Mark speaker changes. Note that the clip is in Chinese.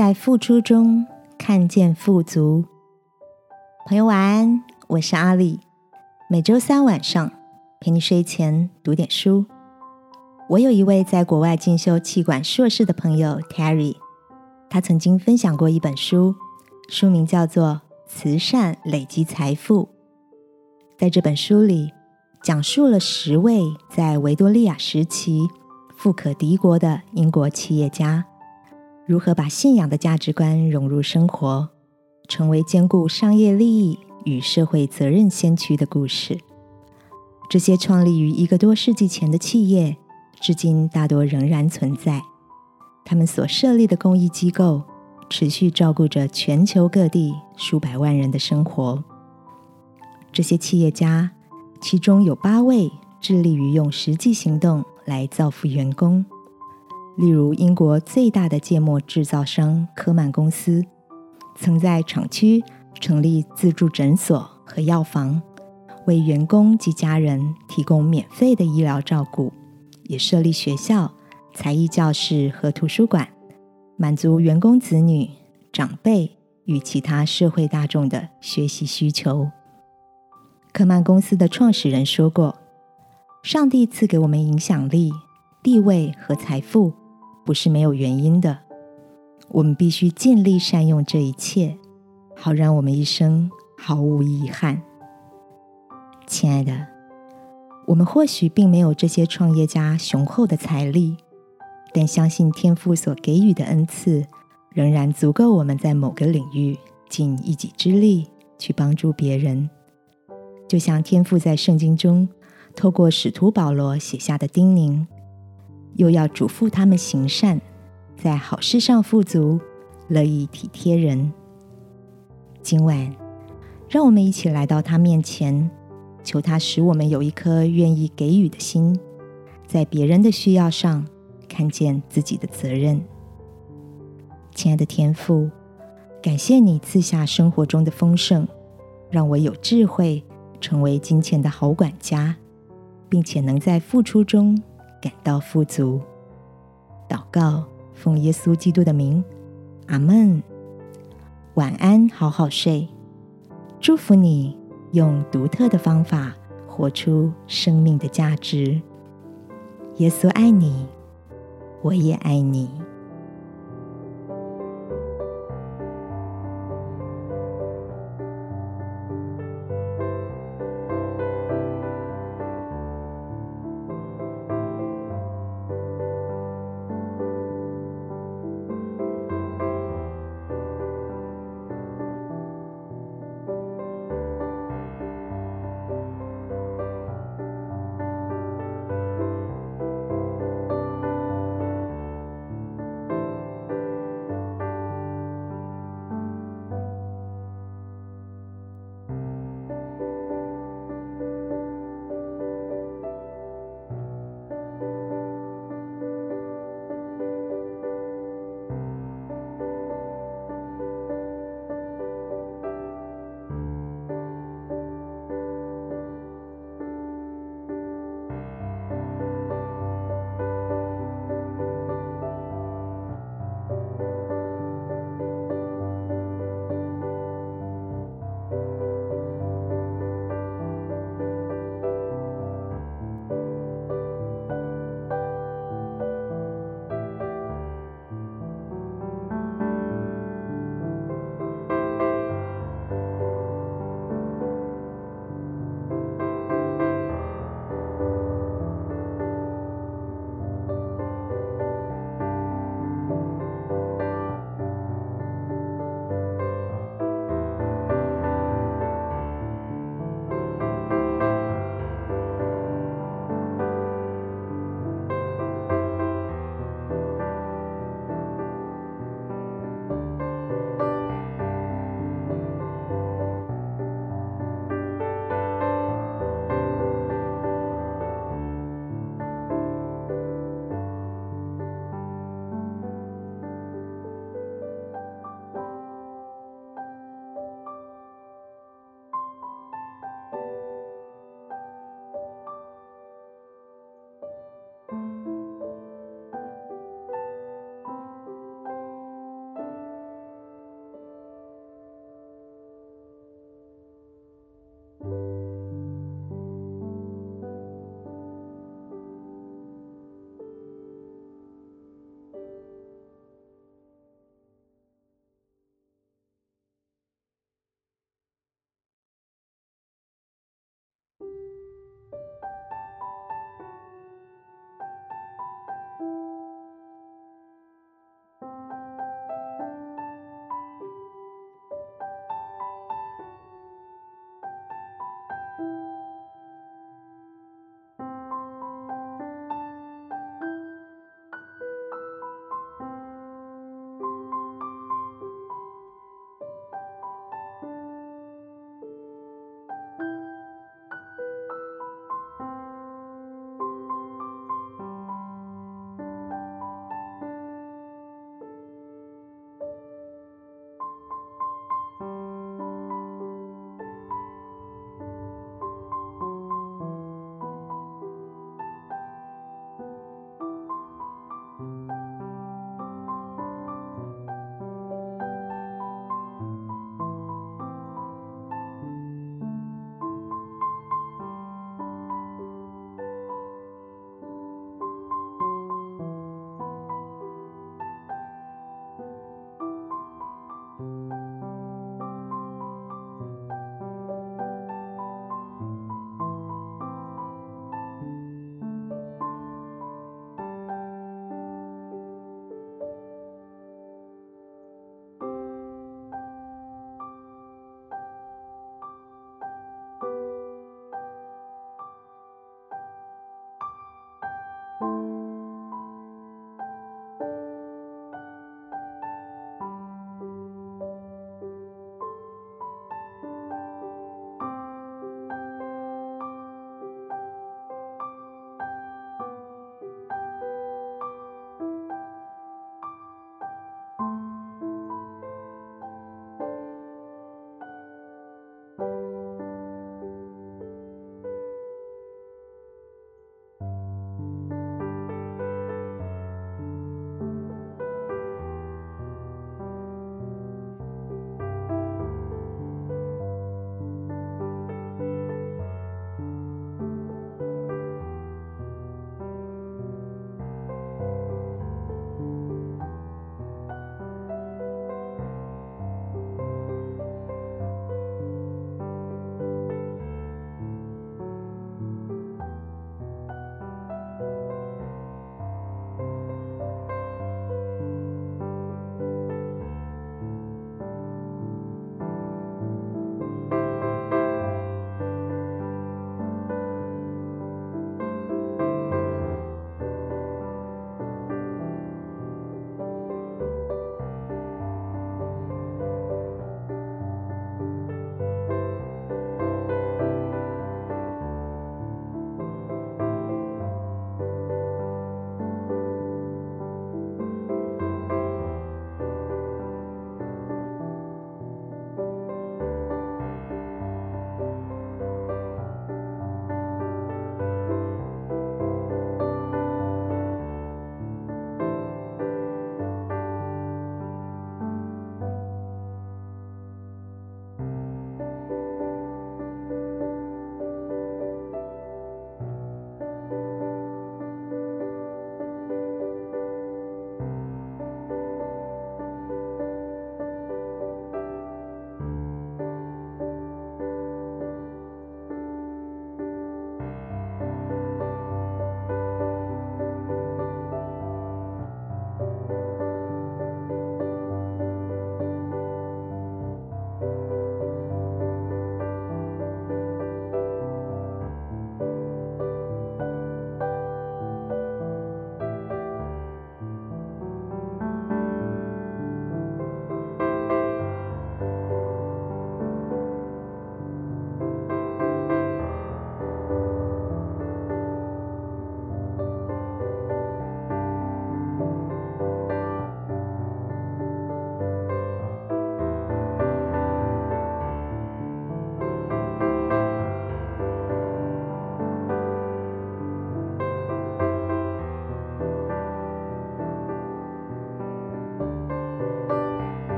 Speaker 1: 在付出中看见富足。朋友晚安，我是阿里。每周三晚上陪你睡前读点书。我有一位在国外进修气管硕士的朋友 Terry，他曾经分享过一本书，书名叫做《慈善累积财富》。在这本书里，讲述了十位在维多利亚时期富可敌国的英国企业家。如何把信仰的价值观融入生活，成为兼顾商业利益与社会责任先驱的故事？这些创立于一个多世纪前的企业，至今大多仍然存在。他们所设立的公益机构，持续照顾着全球各地数百万人的生活。这些企业家，其中有八位致力于用实际行动来造福员工。例如，英国最大的芥末制造商科曼公司，曾在厂区成立自助诊所和药房，为员工及家人提供免费的医疗照顾；也设立学校、才艺教室和图书馆，满足员工子女、长辈与其他社会大众的学习需求。科曼公司的创始人说过：“上帝赐给我们影响力、地位和财富。”不是没有原因的，我们必须尽力善用这一切，好让我们一生毫无遗憾。亲爱的，我们或许并没有这些创业家雄厚的财力，但相信天赋所给予的恩赐，仍然足够我们在某个领域尽一己之力去帮助别人。就像天赋在圣经中透过使徒保罗写下的叮咛。又要嘱咐他们行善，在好事上富足，乐意体贴人。今晚，让我们一起来到他面前，求他使我们有一颗愿意给予的心，在别人的需要上看见自己的责任。亲爱的天父，感谢你赐下生活中的丰盛，让我有智慧成为金钱的好管家，并且能在付出中。感到富足，祷告，奉耶稣基督的名，阿门。晚安，好好睡。祝福你用独特的方法活出生命的价值。耶稣爱你，我也爱你。